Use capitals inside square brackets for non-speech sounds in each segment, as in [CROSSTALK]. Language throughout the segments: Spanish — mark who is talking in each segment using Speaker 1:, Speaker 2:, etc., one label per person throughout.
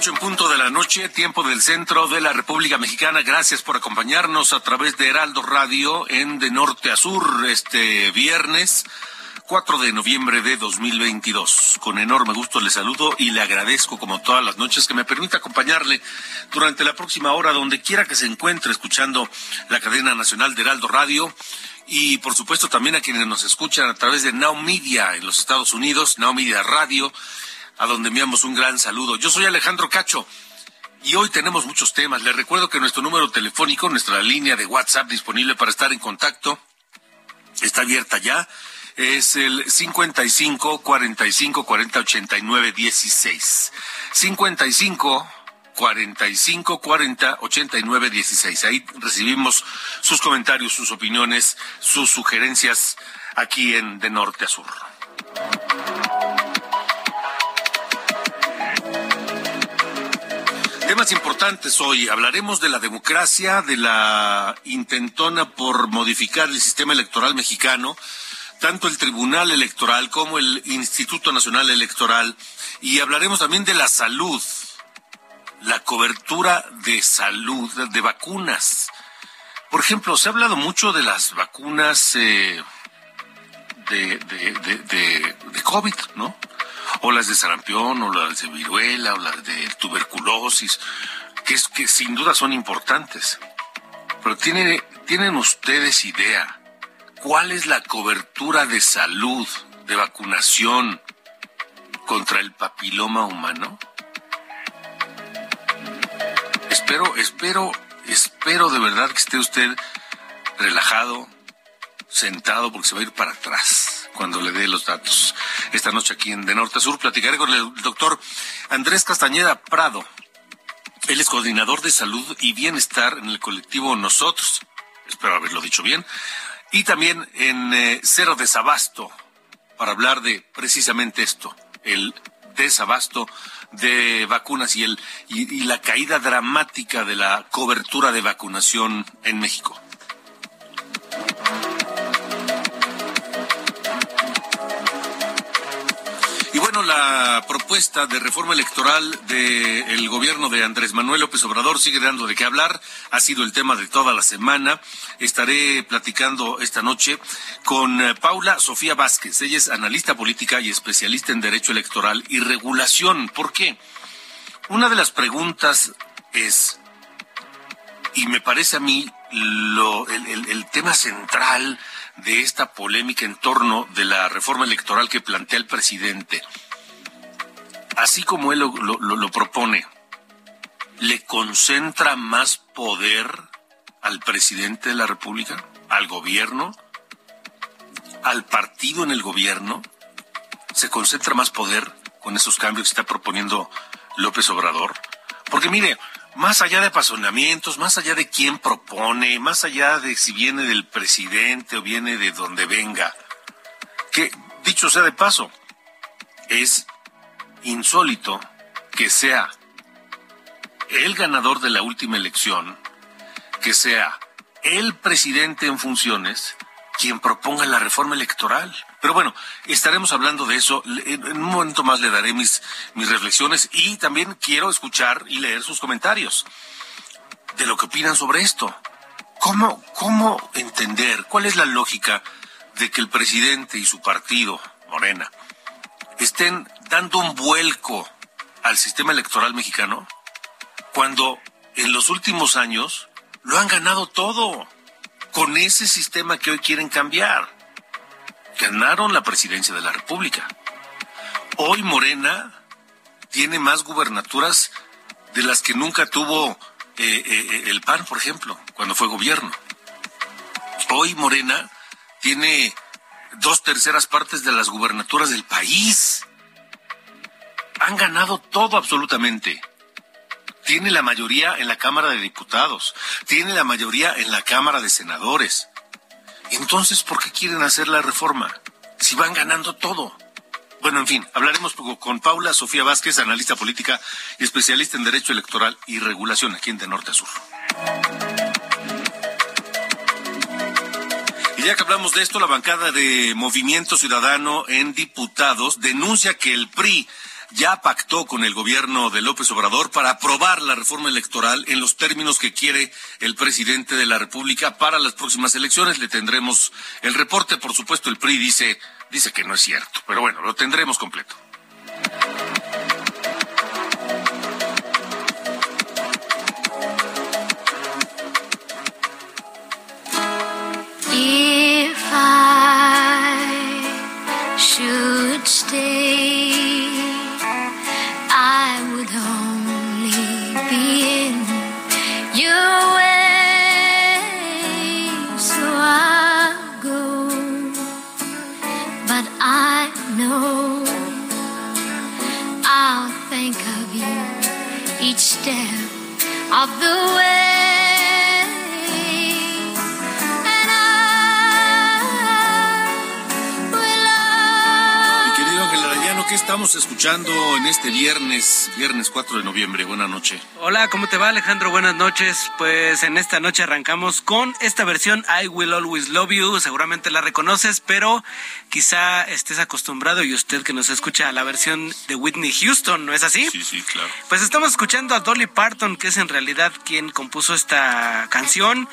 Speaker 1: Ocho en punto de la noche, tiempo del centro de la República Mexicana. Gracias por acompañarnos a través de Heraldo Radio en De Norte a Sur este viernes 4 de noviembre de 2022. Con enorme gusto le saludo y le agradezco como todas las noches que me permita acompañarle durante la próxima hora donde quiera que se encuentre escuchando la cadena nacional de Heraldo Radio y por supuesto también a quienes nos escuchan a través de Now Media en los Estados Unidos, Now Media Radio a donde enviamos un gran saludo. Yo soy Alejandro Cacho y hoy tenemos muchos temas. Les recuerdo que nuestro número telefónico, nuestra línea de WhatsApp disponible para estar en contacto, está abierta ya. Es el 55 45 40 89 16. 55 45 40 89 16. Ahí recibimos sus comentarios, sus opiniones, sus sugerencias aquí en De Norte a Sur. Temas importantes hoy. Hablaremos de la democracia, de la intentona por modificar el sistema electoral mexicano, tanto el Tribunal Electoral como el Instituto Nacional Electoral, y hablaremos también de la salud, la cobertura de salud, de vacunas. Por ejemplo, se ha hablado mucho de las vacunas eh, de, de, de, de COVID, ¿no? O las de sarampión, o las de viruela, o las de tuberculosis, que, es, que sin duda son importantes. Pero ¿tienen, ¿tienen ustedes idea cuál es la cobertura de salud, de vacunación contra el papiloma humano? Espero, espero, espero de verdad que esté usted relajado, sentado, porque se va a ir para atrás cuando le dé los datos. Esta noche aquí en De Norte a Sur platicaré con el doctor Andrés Castañeda Prado. Él es coordinador de salud y bienestar en el colectivo Nosotros. Espero haberlo dicho bien. Y también en eh, Cero Desabasto, para hablar de precisamente esto, el desabasto de vacunas y, el, y la caída dramática de la cobertura de vacunación en México. Bueno, la propuesta de reforma electoral del gobierno de Andrés Manuel López Obrador sigue dando de qué hablar. Ha sido el tema de toda la semana. Estaré platicando esta noche con eh, Paula Sofía Vázquez. Ella es analista política y especialista en derecho electoral y regulación. ¿Por qué? Una de las preguntas es, y me parece a mí lo, el, el tema central de esta polémica en torno de la reforma electoral que plantea el presidente, así como él lo, propone, ¿le concentra más poder al presidente de la República, al gobierno, al partido en el gobierno? ¿Se concentra más poder con esos cambios que está proponiendo López Obrador? Porque mire, más allá de apasionamientos, más allá de quién propone, más allá de si viene del presidente o viene de donde venga, que dicho sea de paso, es insólito que sea el ganador de la última elección, que sea el presidente en funciones quien proponga la reforma electoral. Pero bueno, estaremos hablando de eso. En un momento más le daré mis, mis reflexiones y también quiero escuchar y leer sus comentarios de lo que opinan sobre esto. ¿Cómo, cómo entender cuál es la lógica de que el presidente y su partido, Morena, estén dando un vuelco al sistema electoral mexicano cuando en los últimos años lo han ganado todo con ese sistema que hoy quieren cambiar. Ganaron la presidencia de la República. Hoy Morena tiene más gubernaturas de las que nunca tuvo eh, eh, el PAN, por ejemplo, cuando fue gobierno. Hoy Morena tiene dos terceras partes de las gubernaturas del país. Han ganado todo absolutamente. Tiene la mayoría en la Cámara de Diputados, tiene la mayoría en la Cámara de Senadores. Entonces, ¿por qué quieren hacer la reforma? Si van ganando todo. Bueno, en fin, hablaremos con Paula Sofía Vázquez, analista política y especialista en Derecho Electoral y Regulación aquí en De Norte a Sur. Y ya que hablamos de esto, la bancada de Movimiento Ciudadano en diputados denuncia que el PRI ya pactó con el gobierno de López Obrador para aprobar la reforma electoral en los términos que quiere el presidente de la República para las próximas elecciones. Le tendremos el reporte, por supuesto, el PRI dice, dice que no es cierto, pero bueno, lo tendremos completo. Escuchando en este viernes, viernes 4 de noviembre? Buenas noches.
Speaker 2: Hola, ¿cómo te va Alejandro? Buenas noches. Pues en esta noche arrancamos con esta versión I Will Always Love You. Seguramente la reconoces, pero quizá estés acostumbrado y usted que nos escucha a la versión de Whitney Houston, ¿no es así?
Speaker 1: Sí, sí, claro.
Speaker 2: Pues estamos escuchando a Dolly Parton, que es en realidad quien compuso esta canción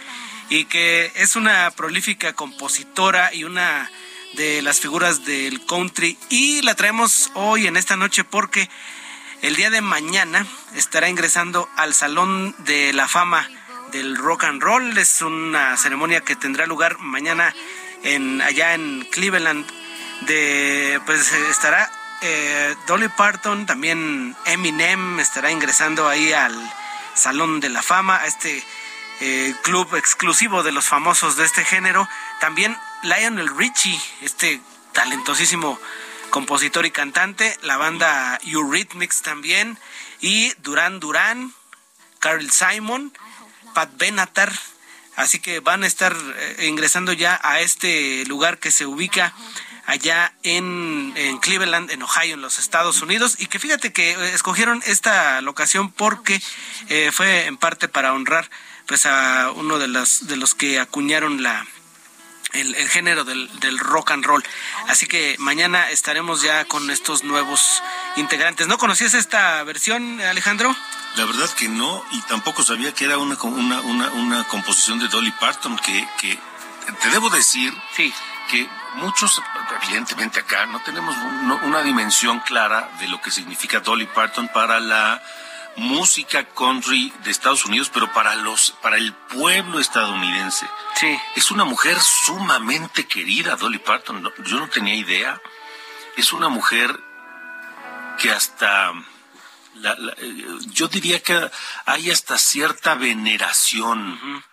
Speaker 2: y que es una prolífica compositora y una de las figuras del country y la traemos hoy en esta noche porque el día de mañana estará ingresando al Salón de la Fama del Rock and Roll. Es una ceremonia que tendrá lugar mañana en allá en Cleveland. De pues estará eh, Dolly Parton, también Eminem estará ingresando ahí al Salón de la Fama, a este eh, club exclusivo de los famosos de este género. También Lionel Richie, este talentosísimo compositor y cantante, la banda Eurythmics también, y Duran Duran, Carl Simon, Pat Benatar. Así que van a estar eh, ingresando ya a este lugar que se ubica allá en, Cleveland, en Ohio, en los Estados Unidos, y que fíjate que eh, escogieron esta locación porque fue en parte para honrar pues a uno de los, de los que acuñaron la, el, género del, del, rock and roll. Así que mañana estaremos ya con estos nuevos integrantes. ¿No conocías esta versión, Alejandro?
Speaker 1: La verdad que no, y tampoco sabía que era una, una, una, una composición de Dolly Parton, que, que te debo decir
Speaker 2: sí.
Speaker 1: que muchos, evidentemente acá, no tenemos una dimensión clara de lo que significa Dolly Parton para la música country de Estados Unidos, pero para los, para el pueblo estadounidense.
Speaker 2: Sí.
Speaker 1: Es una mujer sumamente querida, Dolly Parton. Yo no tenía idea. Es una mujer que hasta, yo diría que hay hasta cierta veneración.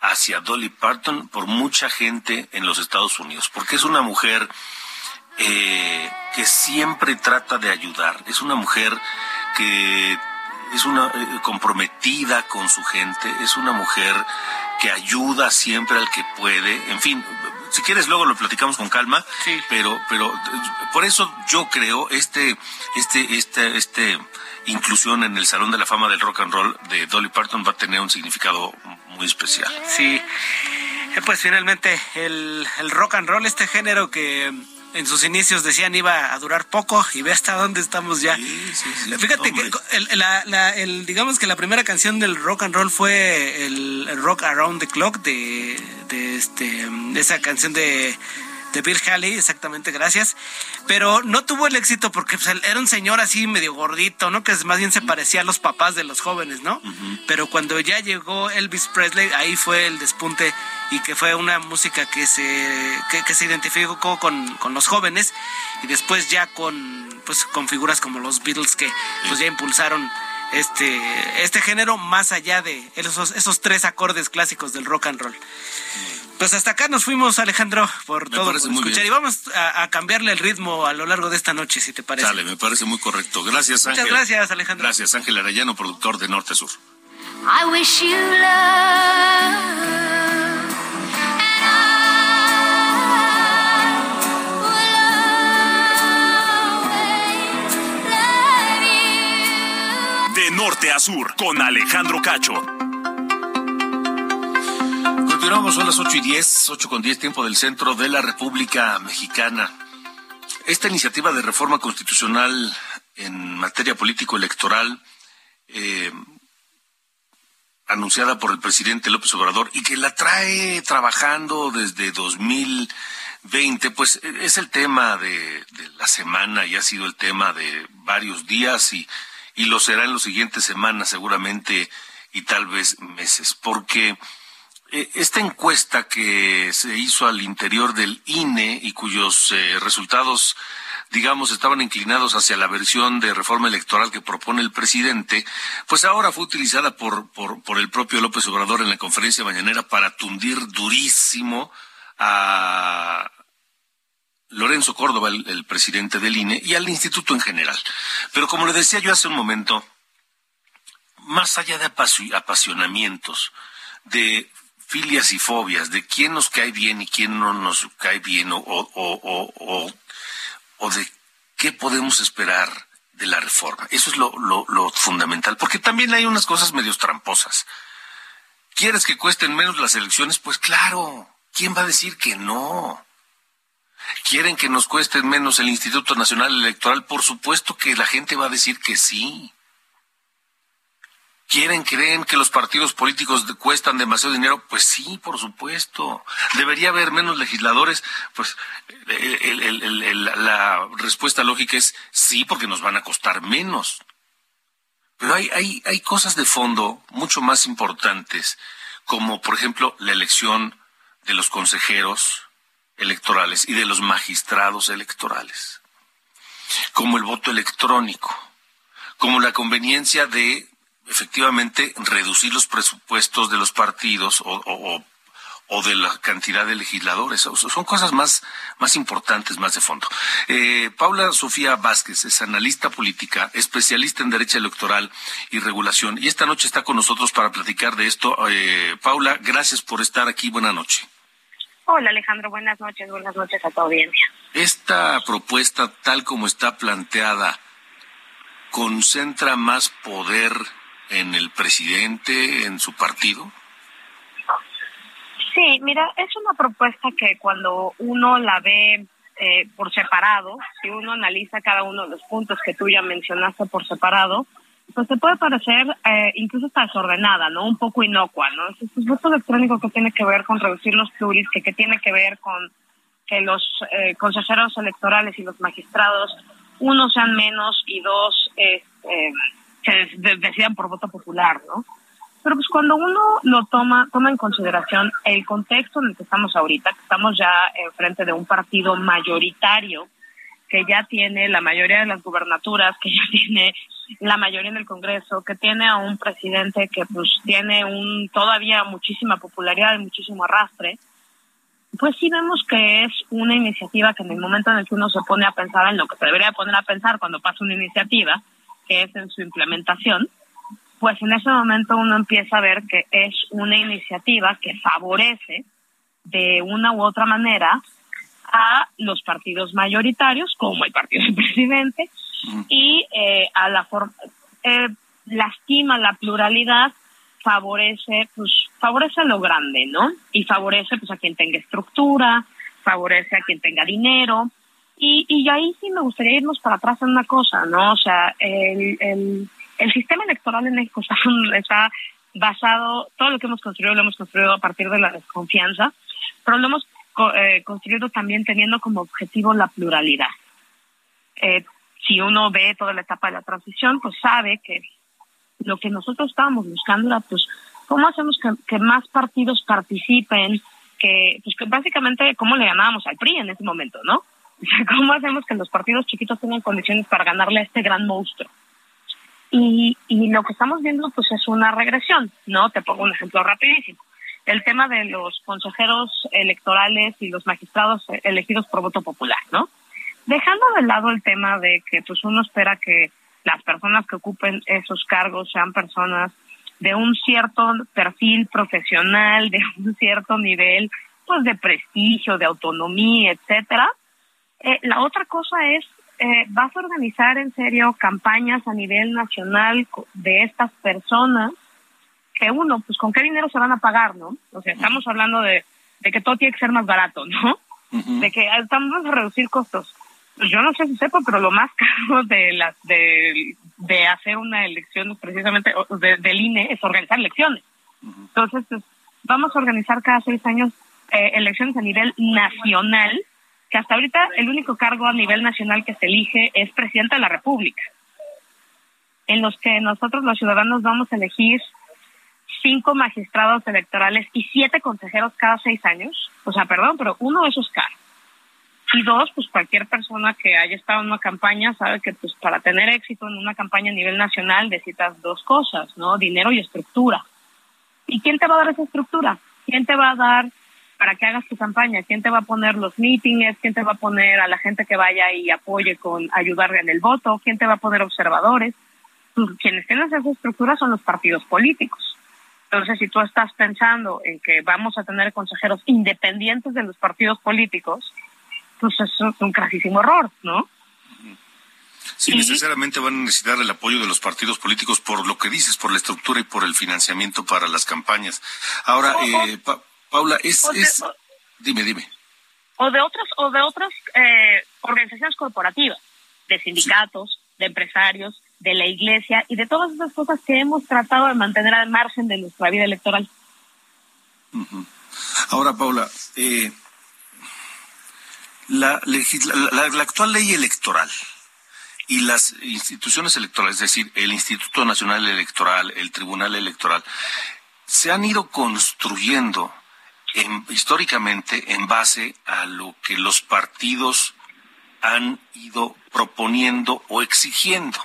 Speaker 1: hacia Dolly Parton por mucha gente en los Estados Unidos, porque es una mujer eh, que siempre trata de ayudar, es una mujer que es una eh, comprometida con su gente, es una mujer que ayuda siempre al que puede, en fin, si quieres luego lo platicamos con calma,
Speaker 2: sí.
Speaker 1: pero pero por eso yo creo este este este este inclusión en el Salón de la Fama del Rock and Roll de Dolly Parton va a tener un significado muy especial.
Speaker 2: Sí. Eh, pues finalmente el, el rock and roll, este género que en sus inicios decían iba a durar poco y ve hasta dónde estamos ya. Fíjate que el, digamos que la primera canción del rock and roll fue el, Rock Around the Clock de, de, este, de esa canción de de Bill Haley, exactamente, gracias. Pero no tuvo el éxito porque pues, era un señor así medio gordito, ¿no? Que más bien se parecía a los papás de los jóvenes, ¿no? Pero cuando ya llegó Elvis Presley, ahí fue el despunte y que fue una música que se, que, se identificó con, con los jóvenes y después ya con, pues, con figuras como los Beatles que pues ya impulsaron este, este género más allá de esos, esos tres acordes clásicos del rock and roll. Pues hasta acá nos fuimos, Alejandro, por todo por escuchar. Y vamos a, cambiarle el ritmo a lo largo de esta noche, si te parece.
Speaker 1: Dale, me parece muy correcto. Gracias,
Speaker 2: Ángel. Muchas gracias, Alejandro.
Speaker 1: Gracias, Ángel Arellano, productor de Norte Sur.
Speaker 3: I wish you love.
Speaker 4: De norte a sur, con Alejandro Cacho.
Speaker 1: Continuamos, son las 8 y 10, 8 con 10, tiempo del centro de la República Mexicana. Esta iniciativa de reforma constitucional en materia político-electoral, eh, anunciada por el presidente López Obrador y que la trae trabajando desde 2020, pues es el tema de, de la semana y ha sido el tema de varios días y y lo será en las siguientes semanas seguramente y tal vez meses, porque esta encuesta que se hizo al interior del INE y cuyos eh, resultados digamos, estaban inclinados hacia la versión de reforma electoral que propone el presidente, pues ahora fue utilizada por, por, el propio López Obrador en la conferencia mañanera para tundir durísimo a, Lorenzo Córdoba, el, presidente del INE, y al instituto en general. Pero como le decía yo hace un momento, más allá de apasionamientos, de filias y fobias, de quién nos cae bien y quién no nos cae bien, o, o, o, de qué podemos esperar de la reforma. Eso es lo, lo, fundamental, porque también hay unas cosas medios tramposas. ¿Quieres que cuesten menos las elecciones? Pues claro, ¿quién va a decir que no? ¿Quieren que nos cueste menos el Instituto Nacional Electoral? Por supuesto que la gente va a decir que sí. ¿Quieren, creen que los partidos políticos cuestan demasiado dinero? Pues sí, por supuesto. ¿Debería haber menos legisladores? Pues la respuesta lógica es sí, porque nos van a costar menos. Pero hay, hay, hay cosas de fondo mucho más importantes, como por ejemplo la elección de los consejeros, electorales y de los magistrados electorales, como el voto electrónico, como la conveniencia de efectivamente reducir los presupuestos de los partidos o, de la cantidad de legisladores. Son cosas más, más importantes, más de fondo. Eh, Paula Sofía Vázquez es analista política, especialista en derecho electoral y regulación, y esta noche está con nosotros para platicar de esto. Eh, Paula, gracias por estar aquí. Buenas noches.
Speaker 5: Hola Alejandro, buenas noches, buenas noches a tu audiencia.
Speaker 1: Esta propuesta, tal como está planteada, concentra más poder en el presidente, en su partido.
Speaker 5: Sí, mira, es una propuesta que cuando uno la ve eh, por separado, si uno analiza cada uno de los puntos que tú ya mencionaste por separado, pues te puede parecer eh, incluso está desordenada, ¿no? Un poco inocua, ¿no? Es un voto electrónico que tiene que ver con reducir los pluris, que, que tiene que ver con que los eh, consejeros electorales y los magistrados, uno sean menos y dos eh, se decidan por voto popular, ¿no? Pero pues cuando uno lo toma, toma en consideración el contexto en el que estamos ahorita, que estamos ya en frente de un partido mayoritario que ya tiene la mayoría de las gubernaturas, que ya [LAUGHS] tiene la mayoría en el Congreso, que tiene a un presidente que pues tiene un todavía muchísima popularidad y muchísimo arrastre, pues sí vemos que es una iniciativa que en el momento en el que uno se pone a pensar en lo que se debería poner a pensar cuando pasa una iniciativa, que es en su implementación, pues en ese momento uno empieza a ver que es una iniciativa que favorece de una u otra manera a los partidos mayoritarios, como el partido del [LAUGHS] presidente, y eh, a la forma, eh, lastima la pluralidad, favorece, pues, favorece lo grande, ¿no? Y favorece, pues, a quien tenga estructura, favorece a quien tenga dinero, y, y ahí sí me gustaría irnos para atrás en una cosa, ¿no? O sea, el, el, el sistema electoral en México [LAUGHS] está, basado, todo lo que hemos construido lo hemos construido a partir de la desconfianza, pero lo hemos eh, construido también teniendo como objetivo la pluralidad. Eh, si uno ve toda la etapa de la transición, pues sabe que lo que nosotros estábamos buscando era, pues, ¿cómo hacemos que, más partidos participen? Que, pues, que básicamente, ¿cómo le llamábamos al PRI en ese momento, no? [LAUGHS] ¿cómo hacemos que los partidos chiquitos tengan condiciones para ganarle a este gran monstruo? Y, y lo que estamos viendo, pues, es una regresión, ¿no? Te pongo un ejemplo rapidísimo el tema de los consejeros electorales y los magistrados elegidos por voto popular, ¿no? Dejando de lado el tema de que pues uno espera que las personas que ocupen esos cargos sean personas de un cierto perfil profesional, de un cierto nivel pues de prestigio, de autonomía, etcétera. Eh, la otra cosa es eh, vas a organizar en serio campañas a nivel nacional de estas personas que uno, pues con qué dinero se van a pagar, ¿no? O sea, estamos hablando de, de que todo tiene que ser más barato, ¿no? De que estamos a reducir costos. Pues yo no sé si sepa, pero lo más [LAUGHS] caro de las de, de hacer una elección precisamente de, del INE es organizar elecciones. Entonces, pues, vamos a organizar cada seis años eh, elecciones a nivel nacional, que hasta ahorita el único cargo a nivel nacional que se elige es presidente de la República, en los que nosotros los ciudadanos vamos a elegir cinco magistrados electorales y siete consejeros cada seis años. O sea, perdón, pero uno de esos. Y dos, pues cualquier persona que haya estado en una campaña sabe que pues para tener éxito en una campaña a nivel nacional necesitas dos cosas, ¿no? Dinero y estructura. ¿Y quién te va a dar esa estructura? ¿Quién te va a dar para que hagas tu campaña? ¿Quién te va a poner los meetings? ¿Quién te va a poner a la gente que vaya y apoye con ayudarle en el voto? ¿Quién te va a poner observadores? Pues, quienes tienen esa estructura son los partidos políticos. Entonces, si tú estás pensando en que vamos a tener consejeros independientes de los partidos políticos, pues eso es un crasísimo error, ¿no?
Speaker 1: Sí, necesariamente van a necesitar el apoyo de los partidos políticos por lo que dices, por la estructura y por el financiamiento para las campañas. Ahora, eh, Paula, es, dime, dime.
Speaker 5: O de otras, o de otras eh, organizaciones corporativas, de sindicatos, de empresarios, de la iglesia y de todas esas cosas que hemos tratado de mantener al margen de nuestra vida electoral.
Speaker 1: Ahora, Paula, eh, la, la, actual ley electoral y las instituciones electorales, es decir, el Instituto Nacional Electoral, el Tribunal Electoral, se han ido construyendo históricamente en base a lo que los partidos han ido proponiendo o exigiendo.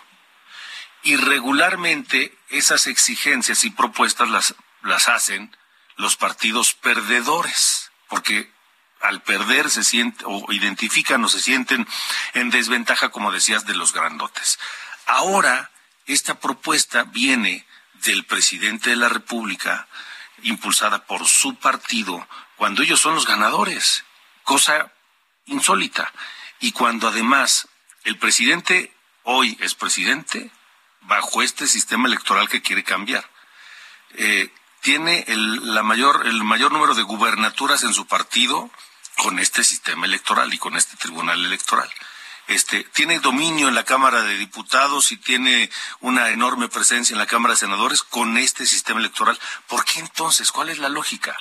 Speaker 1: Y regularmente esas exigencias y propuestas las, las hacen los partidos perdedores, porque al perder se sienten o identifican o se sienten en desventaja, como decías, de los grandotes. Ahora, esta propuesta viene del presidente de la República, impulsada por su partido, cuando ellos son los ganadores, cosa insólita. Y cuando además el presidente hoy es presidente, bajo este sistema electoral que quiere cambiar. Eh, tiene el, la mayor, el mayor número de gubernaturas en su partido con este sistema electoral y con este tribunal electoral. Este, tiene dominio en la Cámara de Diputados y tiene una enorme presencia en la Cámara de Senadores con este sistema electoral. ¿Por qué entonces? ¿Cuál es la lógica?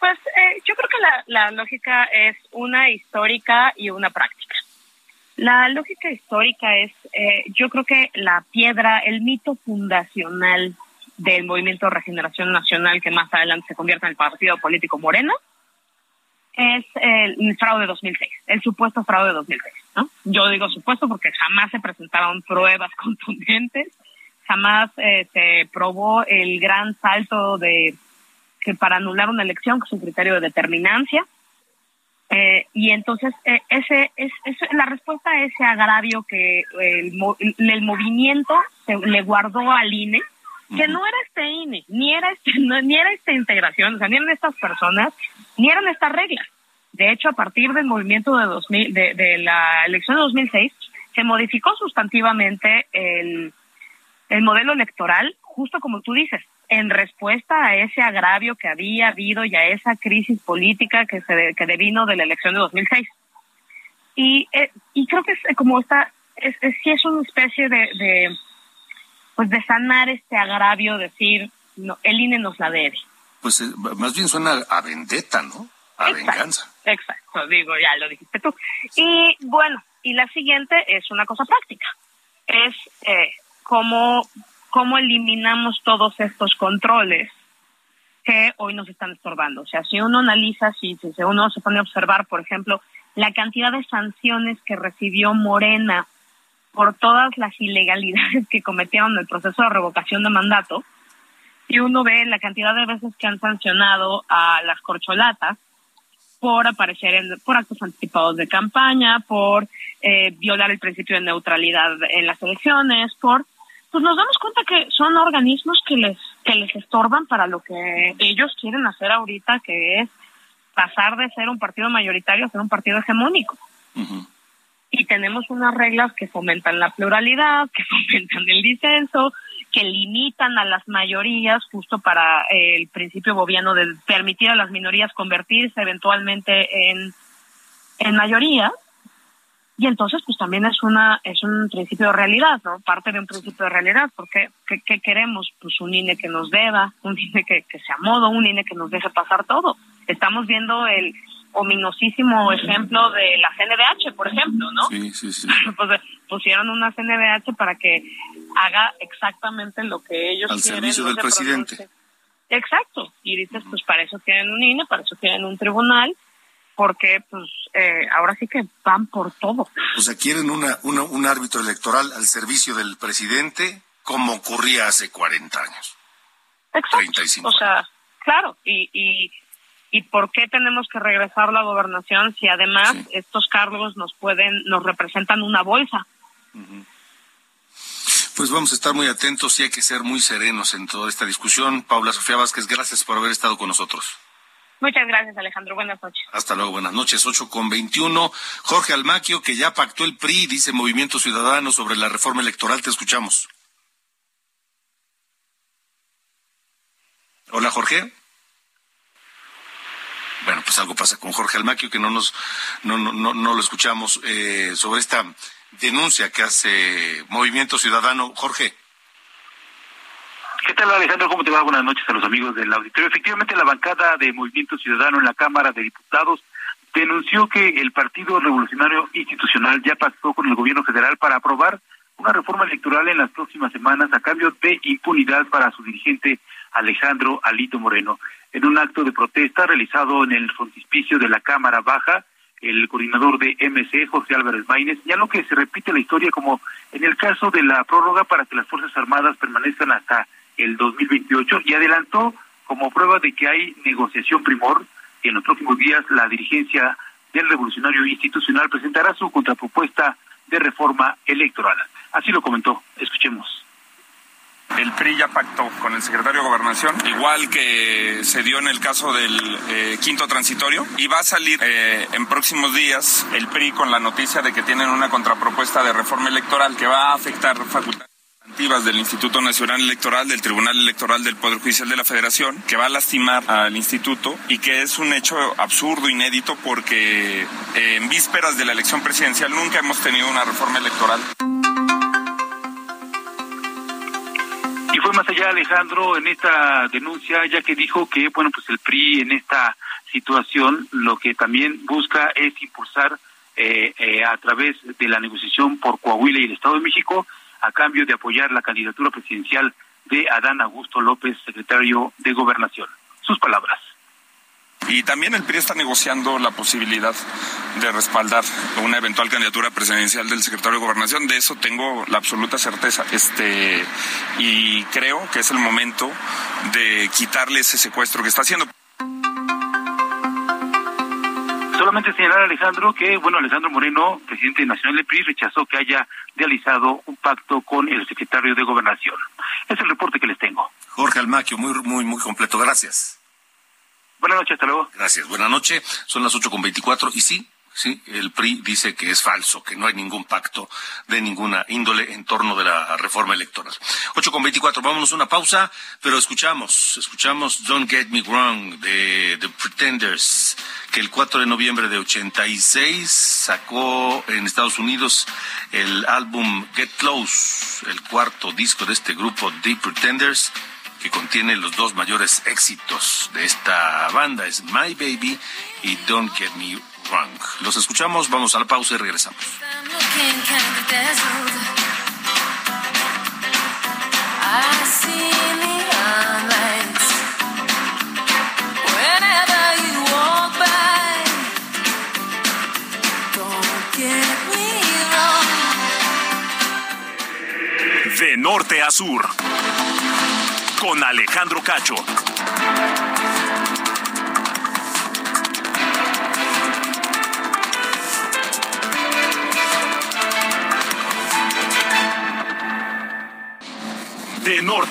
Speaker 5: Pues eh, yo creo que la, lógica es una histórica y una práctica. La lógica histórica es, eh, yo creo que la piedra, el mito fundacional del movimiento de regeneración nacional que más adelante se convierte en el partido político Morena, es el fraude de 2006, el supuesto fraude de 2006. ¿no? Yo digo supuesto porque jamás se presentaron pruebas [LAUGHS] contundentes, jamás eh, se probó el gran salto de que para anular una elección, que es un criterio de determinancia, eh, y entonces eh, ese es, la respuesta a ese agravio que el, el movimiento se, le guardó al INE, que no era este INE, ni era este, ni era esta integración, o sea, ni eran estas personas, ni eran estas reglas. De hecho, a partir del movimiento de 2000, de, de la elección de 2006, se modificó sustantivamente el, el modelo electoral, justo como tú dices, en respuesta a ese agravio que había habido y a esa crisis política que se que devino de la elección de 2006. Y, eh, y creo que es como esta, es, es, sí es una especie de, de, pues de sanar este agravio, decir, no, el INE nos la debe.
Speaker 1: Pues eh, más bien suena a vendetta, ¿no? A venganza.
Speaker 5: Exacto, digo, ya lo dijiste tú. Y bueno, y la siguiente es una cosa práctica. Es eh, cómo, cómo eliminamos todos estos controles que hoy nos están estorbando. O sea, si uno analiza, si, si uno se pone a observar, por ejemplo, la cantidad de sanciones que recibió Morena por todas las ilegalidades [LAUGHS] que cometieron en el proceso de revocación de mandato, y uno ve la cantidad de veces que han sancionado a las corcholatas por aparecer en, por actos anticipados de campaña, por eh, violar el principio de neutralidad en las elecciones, por pues nos damos cuenta que son organismos que les que les estorban para lo que ellos quieren hacer ahorita, que es pasar de ser un partido mayoritario a ser un partido hegemónico. Y tenemos unas reglas que fomentan la pluralidad, que [LAUGHS] fomentan el disenso, que limitan a las mayorías justo para eh, el principio boviano de permitir a las minorías convertirse eventualmente en, en mayoría. Y entonces, pues también es una es un principio de realidad, ¿no? Parte de un principio de realidad, porque ¿qué, queremos? Pues un INE que nos deba, un INE que, que sea modo, un INE que nos deje pasar todo. Estamos viendo el ominosísimo ejemplo de la CNDH, por ejemplo, ¿no?
Speaker 1: Sí, sí, sí. [LAUGHS]
Speaker 5: pues pusieron una CNDH para que haga exactamente lo que ellos
Speaker 1: Al
Speaker 5: quieren.
Speaker 1: servicio del presidente.
Speaker 5: Exacto. Y dices, pues para eso tienen un INE, para eso tienen un tribunal, porque pues eh, ahora sí que van por todo.
Speaker 1: O sea, quieren una, una, un árbitro electoral al servicio del presidente, como ocurría hace 40 años.
Speaker 5: Exacto.
Speaker 1: 35
Speaker 5: o sea, claro. Y, y, y por qué tenemos que regresar a la gobernación si además
Speaker 1: Sí.
Speaker 5: estos cargos nos pueden, nos representan una bolsa.
Speaker 1: Pues vamos a estar muy atentos y hay que ser muy serenos en toda esta discusión. Paula Sofía Vázquez, gracias por haber estado con nosotros.
Speaker 5: Muchas gracias, Alejandro. Buenas noches.
Speaker 1: Hasta luego, buenas noches, 8 con 21. Jorge Almaquio, que ya pactó el PRI, dice Movimiento Ciudadano sobre la reforma electoral. Te escuchamos. Hola, Jorge. Bueno, pues algo pasa con Jorge Almaquio, que no nos, no, no, no, no lo escuchamos eh, sobre esta denuncia que hace Movimiento Ciudadano. Jorge.
Speaker 6: ¿Qué tal Alejandro? ¿Cómo te va? Buenas noches a los amigos del auditorio. Efectivamente, la bancada de Movimiento Ciudadano en la Cámara de Diputados denunció que el Partido Revolucionario Institucional ya pactó con el gobierno federal para aprobar una reforma electoral en las próximas semanas a cambio de impunidad para su dirigente Alejandro Alito Moreno. En un acto de protesta realizado en el frontispicio de la Cámara Baja, el coordinador de MC, José Álvarez Maínez, señaló que se repite la historia como en el caso de la prórroga para que las Fuerzas Armadas permanezcan hasta el 2028 y adelantó como prueba de que hay negociación primor que en los próximos días la dirigencia del Revolucionario Institucional presentará su contrapropuesta de reforma electoral. Así lo comentó. Escuchemos.
Speaker 7: El PRI ya pactó con el secretario de Gobernación, igual que se dio en el caso del eh, quinto transitorio, y va a salir eh, en próximos días el PRI con la noticia de que tienen una contrapropuesta de reforma electoral que va a afectar facultades del Instituto Nacional Electoral, del Tribunal Electoral del Poder Judicial de la Federación, que va a lastimar al instituto y que es un hecho absurdo, inédito, porque eh, en vísperas de la elección presidencial nunca hemos tenido una reforma electoral.
Speaker 6: Fue más allá Alejandro en esta denuncia, ya que dijo que, bueno, pues el PRI en esta situación lo que también busca es impulsar eh, eh, a través de la negociación por Coahuila y el Estado de México, a cambio de apoyar la candidatura presidencial de Adán Augusto López, secretario de Gobernación. Sus palabras.
Speaker 7: Y también el PRI está negociando la posibilidad de respaldar una eventual candidatura presidencial del secretario de Gobernación. De eso tengo la absoluta certeza. Este, y creo que es el momento de quitarle ese secuestro que está haciendo.
Speaker 6: Solamente señalar Alejandro que, bueno, Alejandro Moreno, presidente nacional del PRI, rechazó que haya realizado un pacto con el secretario de Gobernación. Es el reporte que les tengo.
Speaker 1: Jorge Almaquio, muy, muy, muy completo. Gracias.
Speaker 6: Buenas noches, hasta luego.
Speaker 1: Gracias. Buenas noches. Son las ocho con veinticuatro y sí, sí, el PRI dice que es falso, que no hay ningún pacto de ninguna índole en torno de la reforma electoral. Ocho con veinticuatro. Vámonos a una pausa, pero escuchamos, escuchamos Don't Get Me Wrong de The Pretenders, que el 4 de noviembre de 86 sacó en Estados Unidos el álbum Get Close, el cuarto disco de este grupo The Pretenders que contiene los dos mayores éxitos de esta banda, es My Baby y Don't Get Me Wrong. Los escuchamos, vamos a la pausa y regresamos.
Speaker 4: De norte a sur. Con Alejandro Cacho. De norte.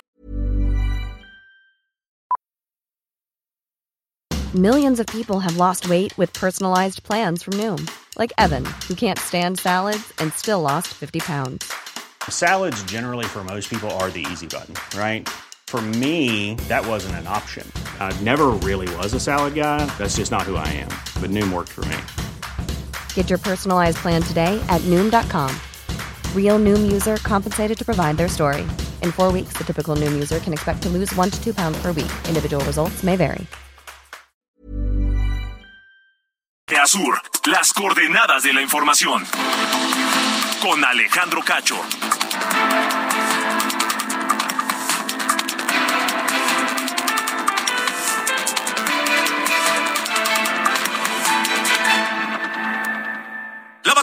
Speaker 8: Millions of people have lost weight with personalized plans from Noom, like Evan, who can't stand salads and still lost 50 pounds.
Speaker 9: Salads, generally, for most people, are the easy button, right? For me, that wasn't an option. I never really was a salad guy. That's just not who I am. But Noom worked for me.
Speaker 8: Get your personalized plan today at Noom.com. Real Noom user compensated to provide their story. In four weeks, the typical Noom user can expect to lose one to two pounds per week. Individual results may vary.
Speaker 4: De Azur, las coordenadas de la información. Con Alejandro Cacho.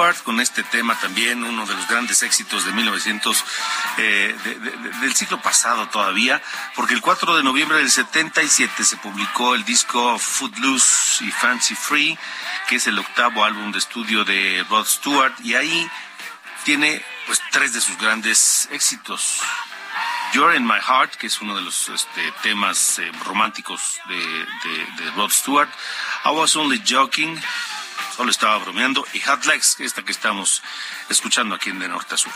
Speaker 1: Stewart con este tema también, uno de los grandes éxitos de 1900, eh, de- de- de- del siglo pasado todavía, porque el 4 de noviembre del 77 se publicó el disco Footloose y Fancy Free, que es el octavo álbum de estudio de Rod Stewart, y ahí tiene pues tres de sus grandes éxitos. You're in My Heart, que es uno de los este, temas eh, románticos de, de- de Rod Stewart. I Was Only Joking, solo estaba bromeando. Y que esta que estamos escuchando aquí en De Norte a Sur.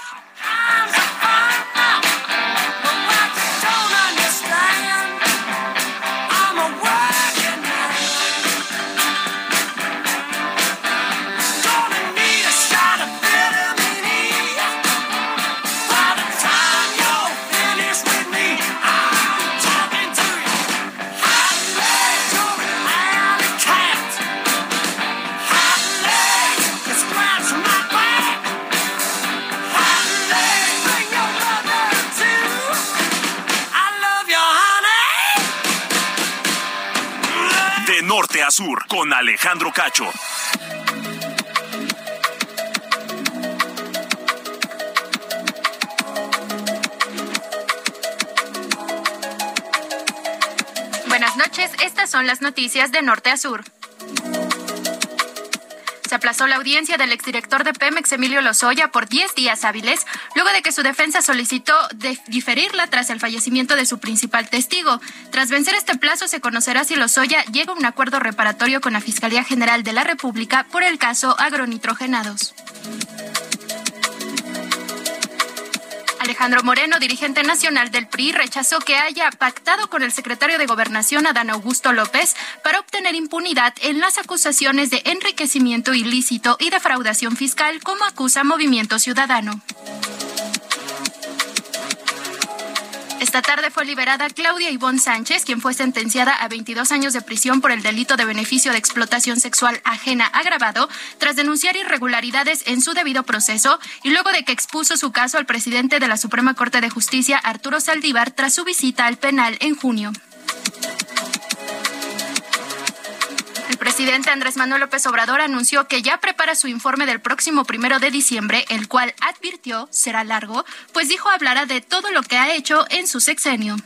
Speaker 4: Sur. Con Alejandro Cacho.
Speaker 10: Buenas noches, estas son las noticias de norte a sur. Se aplazó la audiencia del exdirector de Pemex, Emilio Lozoya, por 10 días hábiles, luego de que su defensa solicitó diferirla tras el fallecimiento de su principal testigo. Tras vencer este plazo, se conocerá si Lozoya llega a un acuerdo reparatorio con la Fiscalía General de la República por el caso agronitrogenados. Alejandro Moreno, dirigente nacional del PRI, rechazó que haya pactado con el secretario de Gobernación, Adán Augusto López, para obtener impunidad en las acusaciones de enriquecimiento ilícito y defraudación fiscal, como acusa Movimiento Ciudadano. Esta tarde fue liberada Claudia Ivonne Sánchez, quien fue sentenciada a 22 años de prisión por el delito de beneficio de explotación sexual ajena agravado, tras denunciar irregularidades en su debido proceso y luego de que expuso su caso al presidente de la Suprema Corte de Justicia, Arturo Saldívar, tras su visita al penal en junio. Presidente Andrés Manuel López Obrador anunció que ya prepara su informe del próximo primero de diciembre, el cual advirtió será largo, pues dijo hablará de todo lo que ha hecho en su sexenio.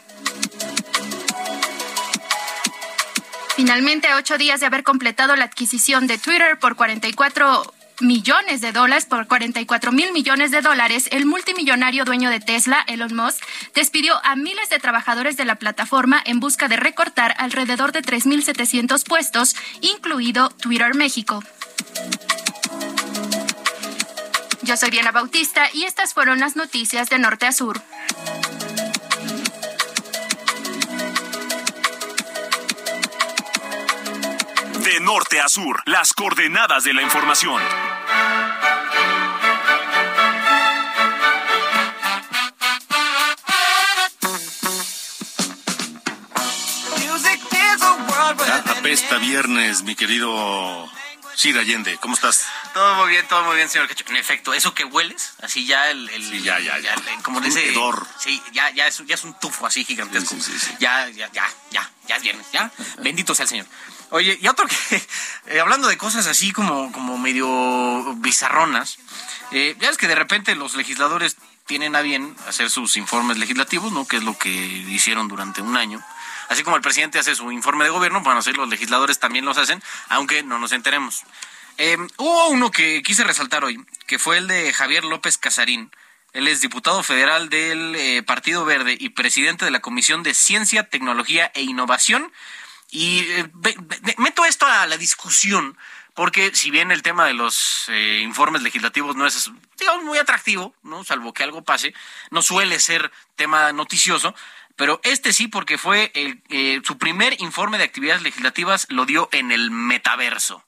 Speaker 10: Finalmente, a ocho días de haber completado la adquisición de Twitter por 44 millones de dólares por 44 mil millones de dólares, el multimillonario dueño de Tesla, Elon Musk, despidió a miles de trabajadores de la plataforma en busca de recortar alrededor de 3.700 puestos, incluido Twitter México. Yo soy Diana Bautista y estas fueron las noticias de norte a sur.
Speaker 4: De norte a sur, las coordenadas de la información.
Speaker 1: Apesta viernes, mi querido Sir Allende. ¿Cómo estás?
Speaker 11: Todo muy bien, todo muy bien, señor Cacho. En efecto, eso que hueles, así ya el... el
Speaker 1: Sí, ya, ya, ya.
Speaker 11: el- como
Speaker 1: Un
Speaker 11: dice...
Speaker 1: hedor.
Speaker 11: Sí, ya, ya, es, ya es un tufo así gigantesco.
Speaker 1: Sí, sí, sí, sí.
Speaker 11: Ya, ya, ya, ya, ya es viernes, ya. [LAUGHS] Bendito sea el Señor. Oye, y otro que, [LAUGHS] eh, hablando de cosas así como, como medio bizarronas, eh, ya es que de repente los legisladores tienen a bien hacer sus informes legislativos, ¿no? Que es lo que hicieron durante un año. Así como el presidente hace su informe de gobierno, bueno, así los legisladores también los hacen, aunque no nos enteremos. Eh, hubo uno que quise resaltar hoy, que fue el de Javier López Casarín. Él es diputado federal del eh, Partido Verde y presidente de la Comisión de Ciencia, Tecnología e Innovación. Y eh, meto esto a la discusión, porque si bien el tema de los eh, informes legislativos no es, digamos, muy atractivo, ¿no? Salvo que algo pase, no suele ser tema noticioso, pero este sí, porque fue el, eh, su primer informe de actividades legislativas lo dio en el metaverso.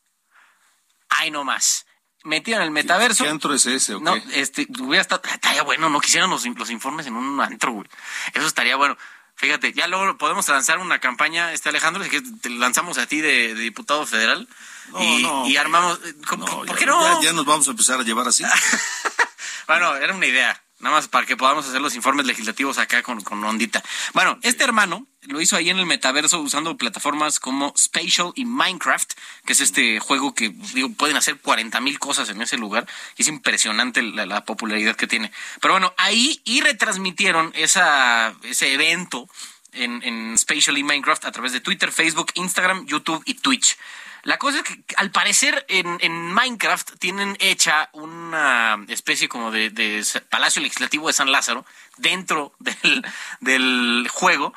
Speaker 11: Ay, no más. Metido en el metaverso.
Speaker 1: ¿Qué antro es ese o qué?
Speaker 11: No, este, hubiera estado, estaría bueno, no quisieran los, los informes en un antro, güey. Eso estaría bueno. Fíjate, ya luego podemos lanzar una campaña, este Alejandro, que te lanzamos a ti de, de diputado federal
Speaker 1: No,
Speaker 11: y,
Speaker 1: no,
Speaker 11: y armamos. ¿Por,
Speaker 1: No,
Speaker 11: por
Speaker 1: ya-
Speaker 11: qué no?
Speaker 1: Ya, ya nos vamos a empezar a llevar así. [LAUGHS]
Speaker 11: Bueno, era una idea, nada más para que podamos hacer los informes legislativos acá con, con ondita. Bueno, este hermano lo hizo ahí en el metaverso usando plataformas como Spatial y Minecraft, que es este juego que digo, pueden hacer 40 mil cosas en ese lugar y es impresionante la, la popularidad que tiene. Pero bueno, ahí y retransmitieron esa, ese evento en, en Spatial y Minecraft a través de Twitter, Facebook, Instagram, YouTube y Twitch. La cosa es que al parecer en, en Minecraft tienen hecha una especie como de, de Palacio Legislativo de San Lázaro dentro [LAUGHS] del, del juego.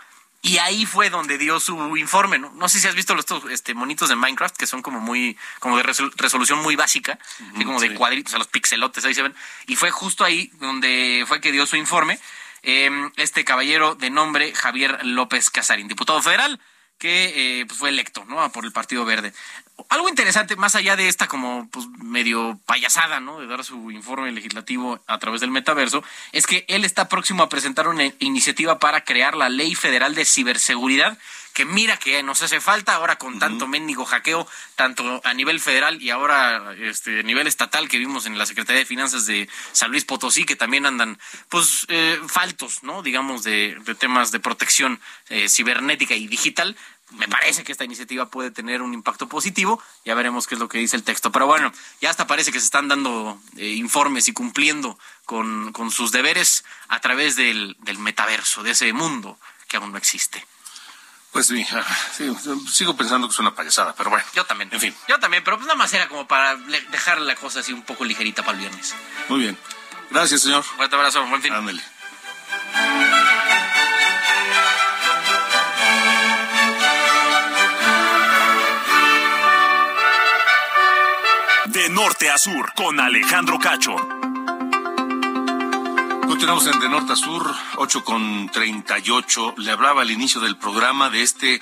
Speaker 11: Y ahí fue donde dio su informe, ¿no? No sé si has visto los estos, este, monitos de Minecraft que son como muy, como de resol- resolución muy básica, así como de cuadritos, o sea, los pixelotes, ahí se ven. Y fue justo ahí donde fue que dio su informe eh, este caballero de nombre Javier López Casarín, diputado federal, que eh, pues fue electo ¿no? por el Partido Verde. Algo interesante, más allá de esta como pues medio payasada, ¿no? De dar su informe legislativo a través del metaverso, es que él está próximo a presentar una iniciativa para crear la Ley Federal de Ciberseguridad, que mira que nos hace falta ahora con tanto mendigo hackeo, tanto a nivel federal y ahora este, a nivel estatal que vimos en la Secretaría de Finanzas de San Luis Potosí, que también andan pues eh, faltos, ¿no? Digamos, de, de temas de protección eh, cibernética y digital. Me parece que esta iniciativa puede tener un impacto positivo. Ya veremos qué es lo que dice el texto. Pero bueno, ya hasta parece que se están dando eh, informes y cumpliendo con, con sus deberes a través del, del metaverso, de ese mundo que aún no existe.
Speaker 1: Pues sí, sí, sigo pensando que es una payasada, pero bueno.
Speaker 11: Yo también.
Speaker 1: En fin,
Speaker 11: Yo también, pero pues nada más era como para dejar la cosa así un poco ligerita para el viernes.
Speaker 1: muy bien. Gracias, señor.
Speaker 11: Fuerte abrazo, buen fin.
Speaker 1: Ándale.
Speaker 4: De norte a sur, con Alejandro Cacho.
Speaker 1: Con Continuamos en De Norte a Sur, 8 con 38. Le hablaba al inicio del programa de este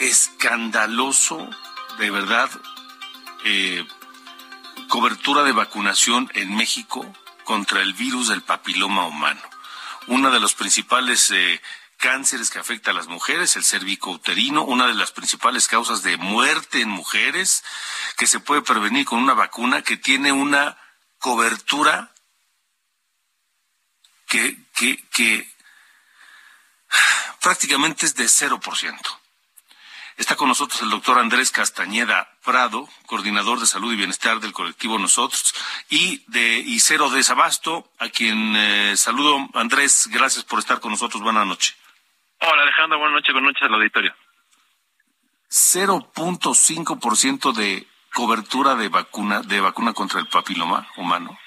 Speaker 1: escandaloso, de verdad, eh, cobertura de vacunación en México contra el virus del papiloma humano. Una de los principales eh, cánceres que afecta a las mujeres, el cervicouterino, una de las principales causas de muerte en mujeres, que se puede prevenir con una vacuna que tiene una cobertura que, prácticamente es de 0%. Está con nosotros el doctor Andrés Castañeda Prado, coordinador de salud y bienestar del colectivo Nosotros, y de Icero de Sabasto, a quien eh, saludo. Andrés, gracias por estar con nosotros. Buenas noches.
Speaker 12: Hola Alejandro, buenas noches, buenas noches al auditorio.
Speaker 1: 0.5% de cobertura de vacuna de vacuna contra el papiloma humano.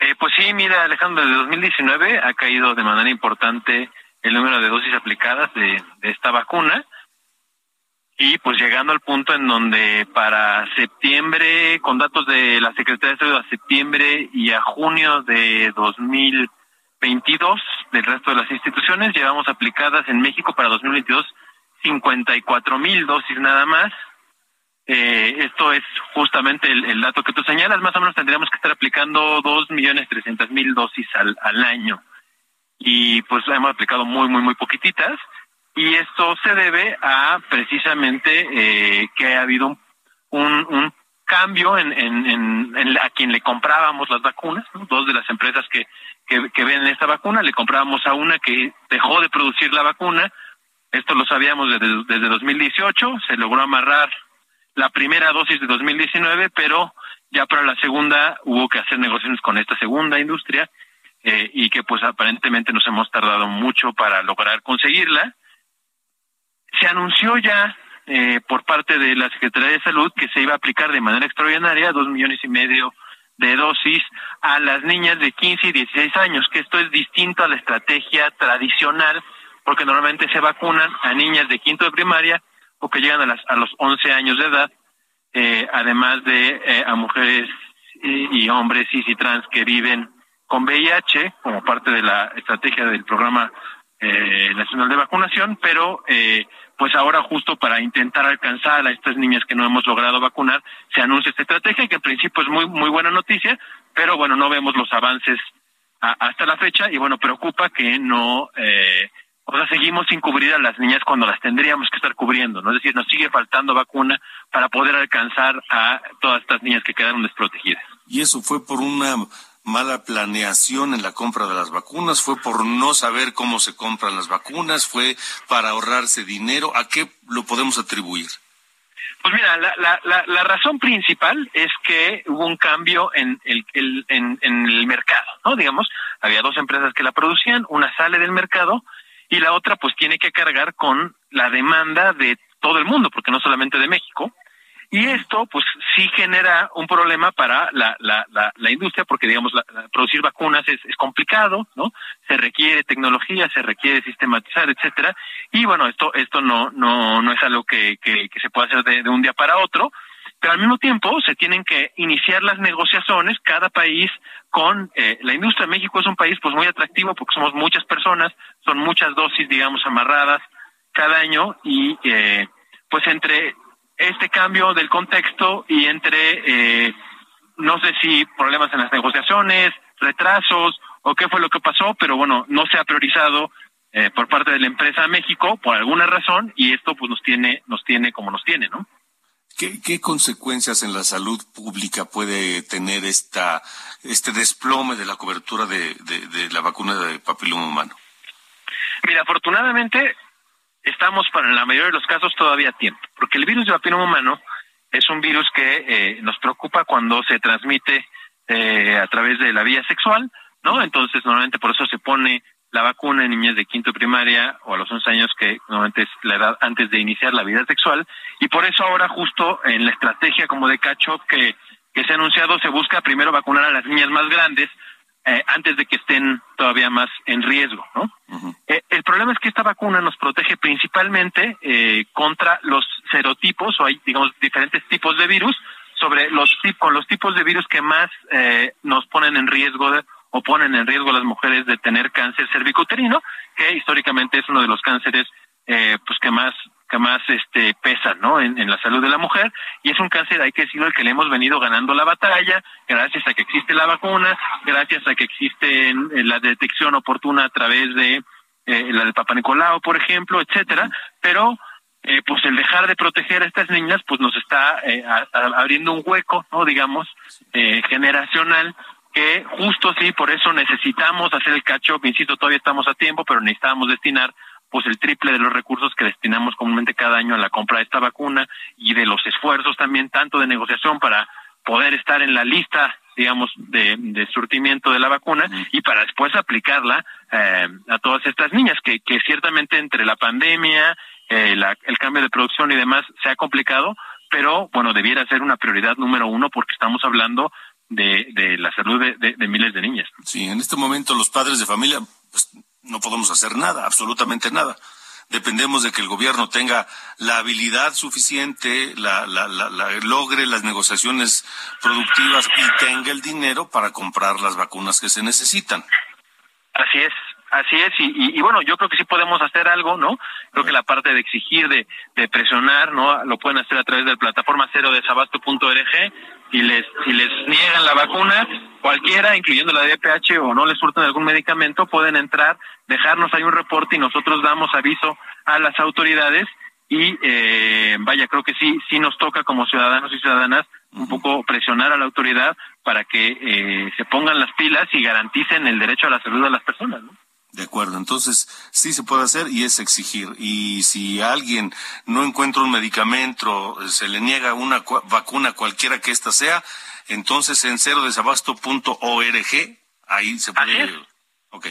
Speaker 12: Eh, pues sí, mira Alejandro, desde 2019 ha caído de manera importante el número de dosis aplicadas de, de esta vacuna y pues llegando al punto en donde para septiembre, con datos de la Secretaría de Salud a septiembre y a junio de 2000 22 del resto de las instituciones. Llevamos aplicadas en México para 2022 54 mil dosis nada más. Eh, esto es justamente el, dato que tú señalas. Más o menos tendríamos que estar aplicando 2 millones 300 mil dosis al, al año. Y pues hemos aplicado muy, muy, muy poquititas. Y esto se debe a precisamente eh, que ha habido un, un, cambio en, en, en, a quien le comprábamos las vacunas, dos de las empresas que que, que ven esta vacuna, le comprábamos a una que dejó de producir la vacuna, esto lo sabíamos desde, desde 2018, se logró amarrar la primera dosis de 2019, pero ya para la segunda hubo que hacer negociaciones con esta segunda industria eh, y que pues aparentemente nos hemos tardado mucho para lograr conseguirla. Se anunció ya eh, por parte de la Secretaría de Salud que se iba a aplicar de manera extraordinaria dos millones y medio de dosis a las niñas de 15 y 16 años, que esto es distinto a la estrategia tradicional, porque normalmente se vacunan a niñas de quinto de primaria o que llegan a, las, a los 11 años de edad, eh, además de eh, a mujeres y, hombres cis y trans que viven con VIH como parte de la estrategia del programa eh, nacional de vacunación, pero eh, pues ahora justo para intentar alcanzar a estas niñas que no hemos logrado vacunar, se anuncia esta estrategia que en principio es muy muy buena noticia, pero bueno, no vemos los avances hasta la fecha y bueno, preocupa que no eh, o sea, seguimos sin cubrir a las niñas cuando las tendríamos que estar cubriendo, ¿no? Es decir, nos sigue faltando vacuna para poder alcanzar a todas estas niñas que quedaron desprotegidas.
Speaker 1: Y eso fue por una mala planeación en la compra de las vacunas, fue por no saber cómo se compran las vacunas, fue para ahorrarse dinero. ¿A qué lo podemos atribuir?
Speaker 12: Pues mira, la, la, la, razón principal es que hubo un cambio en el, en el mercado, ¿no? Digamos, había dos empresas que la producían, una sale del mercado y la otra pues tiene que cargar con la demanda de todo el mundo, porque no solamente de México, y esto, pues, sí genera un problema para la, la, la, industria, porque, digamos, producir vacunas es, es, complicado, ¿no? Se requiere tecnología, se requiere sistematizar, etcétera. Y bueno, esto, esto no, no, no es algo que, que, se pueda hacer de, un día para otro, pero al mismo tiempo se tienen que iniciar las negociaciones, cada país con eh, la industria. México es un país, pues, muy atractivo porque somos muchas personas, son muchas dosis, digamos, amarradas cada año y, eh, pues, entre este cambio del contexto y entre, eh, no sé si problemas en las negociaciones, retrasos o qué fue lo que pasó, pero bueno, no se ha priorizado eh, por parte de la empresa México por alguna razón y esto pues nos tiene, nos tiene como nos tiene, ¿no?
Speaker 1: ¿Qué, ¿Qué, consecuencias en la salud pública puede tener esta, este desplome de la cobertura de, de, de la vacuna de papiloma humano?
Speaker 12: Mira, afortunadamente estamos para en la mayoría de los casos todavía a tiempo, porque el virus de papiloma humano es un virus que eh, nos preocupa cuando se transmite eh, a través de la vía sexual, ¿no? Entonces, normalmente por eso se pone la vacuna en niñas de quinto primaria o a los 11 años, que normalmente es la edad antes de iniciar la vida sexual, y por eso ahora justo en la estrategia como de cacho que, que se ha anunciado se busca primero vacunar a las niñas más grandes eh, antes de que estén todavía más en riesgo, ¿no? eh, el problema es que esta vacuna nos protege principalmente eh, contra los serotipos, o hay, digamos, diferentes tipos de virus, sobre los con los tipos de virus que más eh, nos ponen en riesgo o ponen en riesgo a las mujeres de tener cáncer cervicuterino, que históricamente es uno de los cánceres eh, pues que más que más este pesa no en, la salud de la mujer y es un cáncer hay que decirlo el que le hemos venido ganando la batalla gracias a que existe la vacuna gracias a que existe la detección oportuna a través de eh, la del Papa Nicolau por ejemplo etcétera pero eh, pues el dejar de proteger a estas niñas pues nos está eh, abriendo un hueco no digamos eh, generacional que justo sí por eso necesitamos hacer el cacho insisto todavía estamos a tiempo pero necesitamos destinar pues el triple de los recursos que destinamos comúnmente cada año a la compra de esta vacuna y de los esfuerzos también tanto de negociación para poder estar en la lista digamos de, surtimiento de la vacuna y para después aplicarla eh, a todas estas niñas que, que ciertamente entre la pandemia eh, el cambio de producción y demás se ha complicado pero bueno debiera ser una prioridad número uno porque estamos hablando de, de la salud de, de miles de niñas.
Speaker 1: Sí en este momento los padres de familia pues no podemos hacer nada, absolutamente nada. Dependemos de que el gobierno tenga la habilidad suficiente, la, la, la, logre las negociaciones productivas y tenga el dinero para comprar las vacunas que se necesitan.
Speaker 12: Así es, Así es, y, bueno, yo creo que sí podemos hacer algo, ¿no? Creo que la parte de exigir, de, de presionar, ¿no? Lo pueden hacer a través de la plataforma cero desabasto.org. Si les, si les niegan la vacuna, cualquiera, incluyendo la DPH, o no les surten algún medicamento, pueden entrar, dejarnos ahí un reporte y nosotros damos aviso a las autoridades y eh, vaya, creo que sí, sí nos toca como ciudadanos y ciudadanas un poco presionar a la autoridad para que eh, se pongan las pilas y garanticen el derecho a la salud de las personas, ¿no?
Speaker 1: De acuerdo, entonces sí se puede hacer y es exigir. Y si alguien no encuentra un medicamento, se le niega una vacuna cualquiera que ésta sea, entonces en cerodesabasto.org, ahí se puede...
Speaker 12: Ok.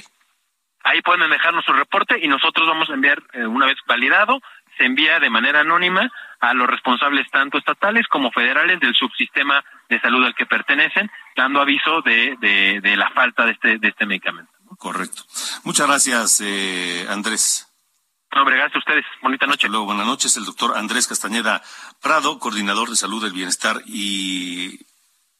Speaker 12: Ahí pueden dejarnos su reporte y nosotros vamos a enviar, eh, una vez validado, se envía de manera anónima a los responsables tanto estatales como federales del subsistema de salud al que pertenecen, dando aviso de, de, de la falta de este, de este medicamento.
Speaker 1: Correcto. Muchas gracias, eh, Andrés.
Speaker 12: Hombre, gracias a ustedes. Bonita noche.
Speaker 1: luego, buenas noches. El doctor Andrés Castañeda Prado, coordinador de salud del bienestar y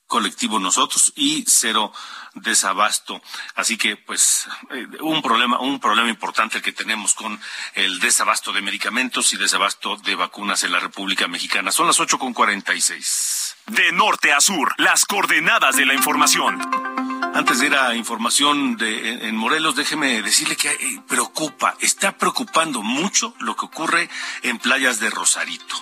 Speaker 1: colectivo nosotros y cero desabasto. Así que, pues, eh, un problema, un problema importante que tenemos con el desabasto de medicamentos y desabasto de vacunas en la República Mexicana. Son las ocho con cuarenta y seis.
Speaker 4: De norte a sur, las coordenadas de la información.
Speaker 1: Antes de ir a información de, en Morelos, déjeme decirle que eh, preocupa, está preocupando mucho lo que ocurre en playas de Rosarito.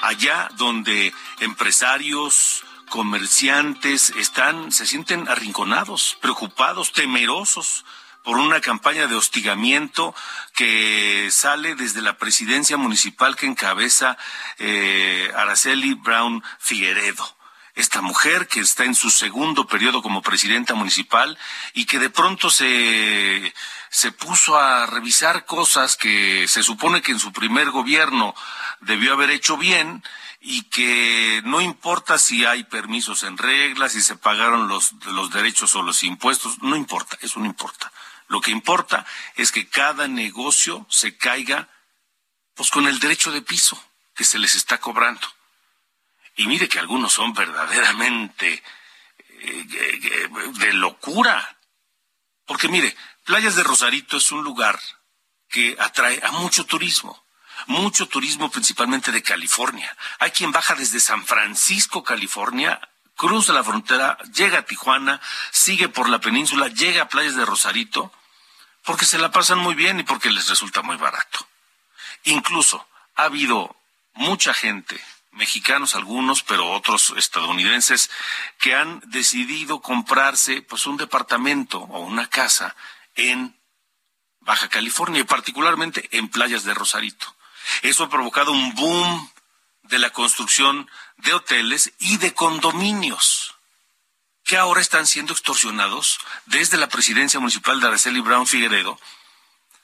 Speaker 1: Allá donde empresarios, comerciantes están, se sienten arrinconados, preocupados, temerosos por una campaña de hostigamiento que sale desde la presidencia municipal que encabeza eh, Araceli Brown Figueredo esta mujer que está en su segundo periodo como presidenta municipal y que de pronto se, se puso a revisar cosas que se supone que en su primer gobierno debió haber hecho bien y que no importa si hay permisos en regla, si se pagaron los, los derechos o los impuestos, no importa, eso no importa. Lo que importa es que cada negocio se caiga pues con el derecho de piso que se les está cobrando. Y mire que algunos son verdaderamente eh, de locura. Porque mire, Playas de Rosarito es un lugar que atrae a mucho turismo, mucho turismo principalmente de California. Hay quien baja desde San Francisco, California, cruza la frontera, llega a Tijuana, sigue por la península, llega a Playas de Rosarito, porque se la pasan muy bien y porque les resulta muy barato. Incluso ha habido mucha gente mexicanos algunos, pero otros estadounidenses, que han decidido comprarse pues un departamento o una casa en Baja California y particularmente en playas de Rosarito. Eso ha provocado un boom de la construcción de hoteles y de condominios que ahora están siendo extorsionados desde la presidencia municipal de Araceli Brown Figueredo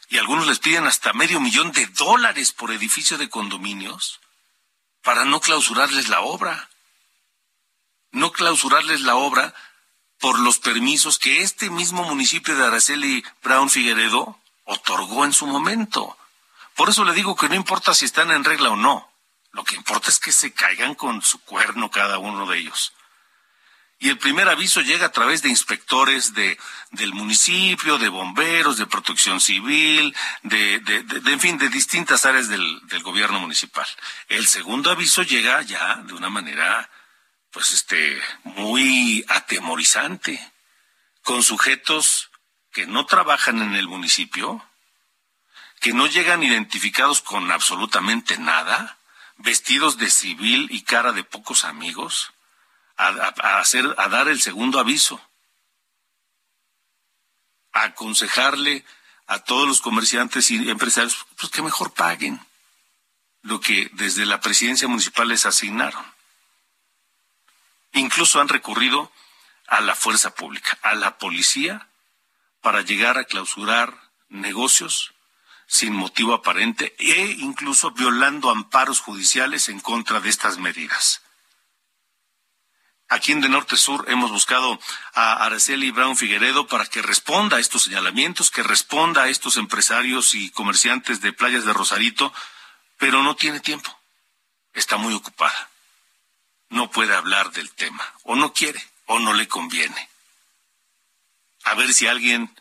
Speaker 1: y algunos les piden hasta medio millón de dólares por edificio de condominios para no clausurarles la obra. No clausurarles la obra por los permisos que este mismo municipio de Araceli Brown Figueredo otorgó en su momento. Por eso le digo que no importa si están en regla o no. Lo que importa es que se caigan con su cuerno cada uno de ellos. Y el primer aviso llega a través de inspectores de, del municipio, de bomberos, de protección civil, de, en fin, de distintas áreas del gobierno municipal. El segundo aviso llega ya de una manera, pues, este, muy atemorizante, con sujetos que no trabajan en el municipio, que no llegan identificados con absolutamente nada, vestidos de civil y cara de pocos amigos, a, hacer, a dar el segundo aviso, a aconsejarle a todos los comerciantes y empresarios pues que mejor paguen lo que desde la presidencia municipal les asignaron. Incluso han recurrido a la fuerza pública, a la policía, para llegar a clausurar negocios sin motivo aparente e incluso violando amparos judiciales en contra de estas medidas. Aquí en De Norte Sur hemos buscado a Araceli Brown Figueredo para que responda a estos señalamientos, que responda a estos empresarios y comerciantes de playas de Rosarito, pero no tiene tiempo. Está muy ocupada. No puede hablar del tema, o no quiere, o no le conviene. A ver si alguien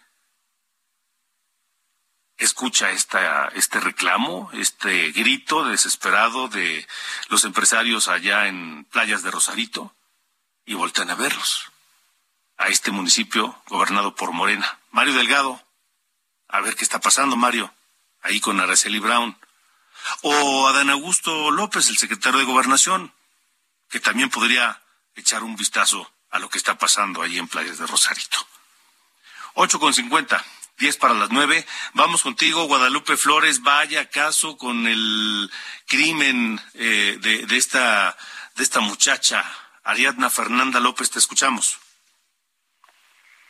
Speaker 1: escucha esta, este reclamo, este grito desesperado de los empresarios allá en playas de Rosarito y voltean a verlos. A este municipio gobernado por Morena. Mario Delgado, a ver qué está pasando, Mario, ahí con Araceli Brown. O Adán Augusto López, el secretario de Gobernación, que también podría echar un vistazo a lo que está pasando ahí en Playas de Rosarito. Ocho con cincuenta, diez para las nueve. Vamos contigo, Guadalupe Flores. Vaya caso con el crimen eh, de, esta, de esta muchacha Ariadna Fernanda López, te escuchamos.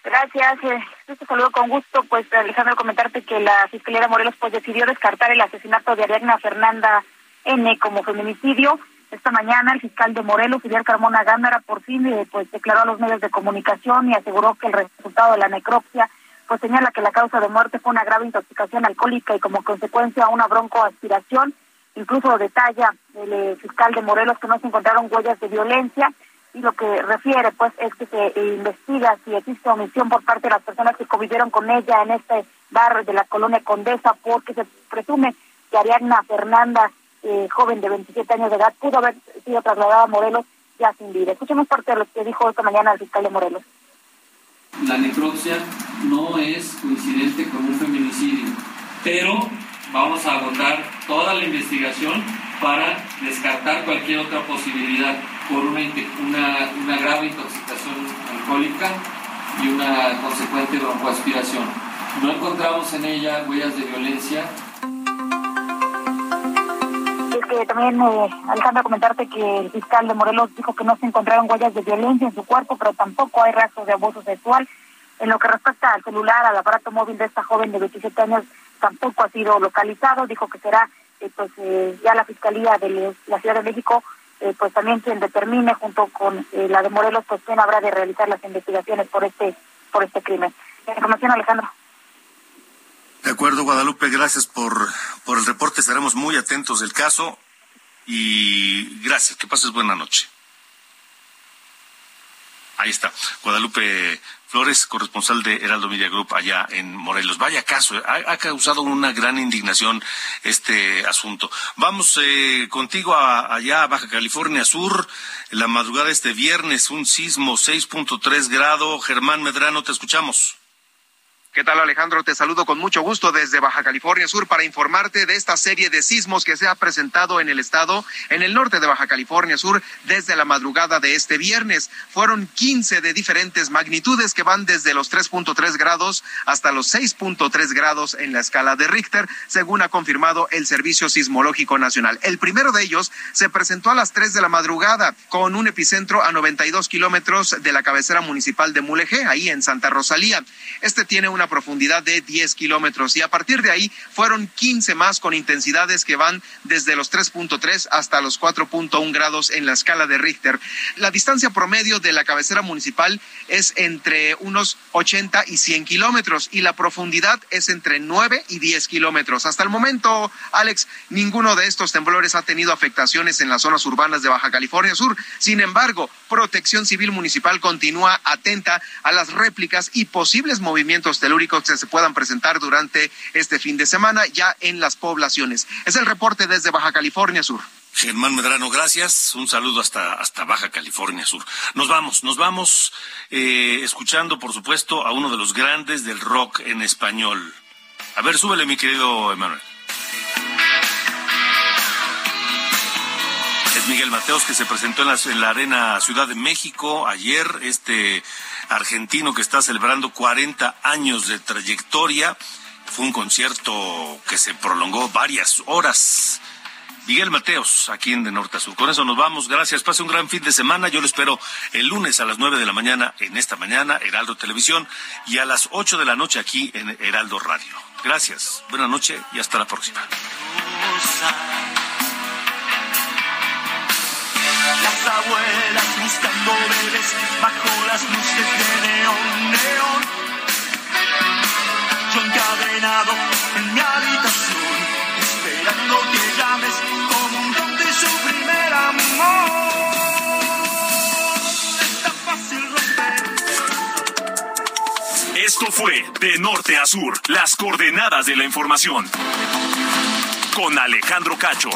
Speaker 13: Gracias, eh, te saludo con gusto. Pues Alejandro, comentarte que la Fiscalía de Morelos pues decidió descartar el asesinato de Ariadna Fernanda N como feminicidio. Esta mañana el fiscal de Morelos, Fidel Carmona Gándara, por fin eh, pues declaró a los medios de comunicación y aseguró que el resultado de la necropsia pues señala que la causa de muerte fue una grave intoxicación alcohólica y como consecuencia una broncoaspiración Incluso detalla el eh, fiscal de Morelos que no se encontraron huellas de violencia y lo que refiere pues es que se investiga si existe omisión por parte de las personas que convivieron con ella en este barrio de la colonia Condesa porque se presume que Ariadna Fernanda, eh, joven de 27 años de edad, pudo haber sido trasladada a Morelos ya sin vida. Escuchemos parte de lo que dijo esta mañana el fiscal de Morelos.
Speaker 14: La necropsia no es coincidente con un feminicidio, pero vamos a agotar toda la investigación para descartar cualquier otra posibilidad por una, una, grave intoxicación alcohólica y una consecuente broncoaspiración. No encontramos en ella huellas de violencia.
Speaker 13: Que también, eh, Alejandro, comentarte que el fiscal de Morelos dijo que no se encontraron huellas de violencia en su cuerpo, pero tampoco hay rastros de abuso sexual. En lo que respecta al celular, al aparato móvil de esta joven de 27 años, tampoco ha sido localizado. Dijo que será eh, pues eh, ya la Fiscalía de la Ciudad de México, eh, pues también quien determine junto con la de Morelos, pues quién habrá de realizar las investigaciones por este, por este crimen. Información, Alejandro.
Speaker 1: De acuerdo, Guadalupe, gracias por, por el reporte. Estaremos muy atentos del caso y gracias. Que pases buena noche. Ahí está, Guadalupe Flores, corresponsal de Heraldo Media Group allá en Morelos. Vaya caso, ha, causado una gran indignación este asunto. Vamos eh, contigo allá a Baja California Sur. la madrugada de este viernes, un sismo 6.3 grado. Germán Medrano, te escuchamos.
Speaker 15: ¿Qué tal Alejandro? Te saludo con mucho gusto desde Baja California Sur para informarte de esta serie de sismos que se ha presentado en el estado, en el norte de Baja California Sur, desde la madrugada de este viernes. Fueron 15 de diferentes magnitudes que van desde los 3.3 grados hasta los 6.3 grados en la escala de Richter, según ha confirmado el Servicio Sismológico Nacional. El primero de ellos se presentó a las 3 de la madrugada con un epicentro a 92 kilómetros de la cabecera municipal de Mulegé, ahí en Santa Rosalía. Este tiene una profundidad de 10 kilómetros y a partir de ahí fueron 15 más con intensidades que van desde los 3.3 hasta los 4.1 grados en la escala de Richter. La distancia promedio de la cabecera municipal es entre unos 80 y 100 kilómetros y la profundidad es entre 9 y 10 kilómetros. Hasta el momento, Alex, ninguno de estos temblores ha tenido afectaciones en las zonas urbanas de Baja California Sur. Sin embargo, Protección Civil Municipal continúa atenta a las réplicas y posibles movimientos que se puedan presentar durante este fin de semana ya en las poblaciones. Es el reporte desde Baja California Sur.
Speaker 1: Germán Medrano, gracias. Un saludo hasta, hasta Baja California Sur. Nos vamos, nos vamos eh, escuchando, por supuesto, a uno de los grandes del rock en español. A ver, súbele, mi querido Emanuel. Es Miguel Mateos que se presentó en la, en la Arena Ciudad de México ayer, este argentino que está celebrando 40 años de trayectoria. Fue un concierto que se prolongó varias horas Miguel Mateos, aquí en De Norte a Sur. Con eso nos vamos. Gracias. Pase un gran fin de semana. Yo lo espero el lunes a las nueve de la mañana en esta mañana, Heraldo Televisión, y a las ocho de la noche aquí en Heraldo Radio. Gracias. Buenas noches y hasta la próxima.
Speaker 16: Las abuelas buscando bebés bajo las luces de neón, neón. Yo encadenado en mi habitación, esperando que llames como un don de su primer amor. Es tan fácil romper.
Speaker 4: Esto fue De Norte a Sur, las coordenadas de la información. Con Alejandro Cacho.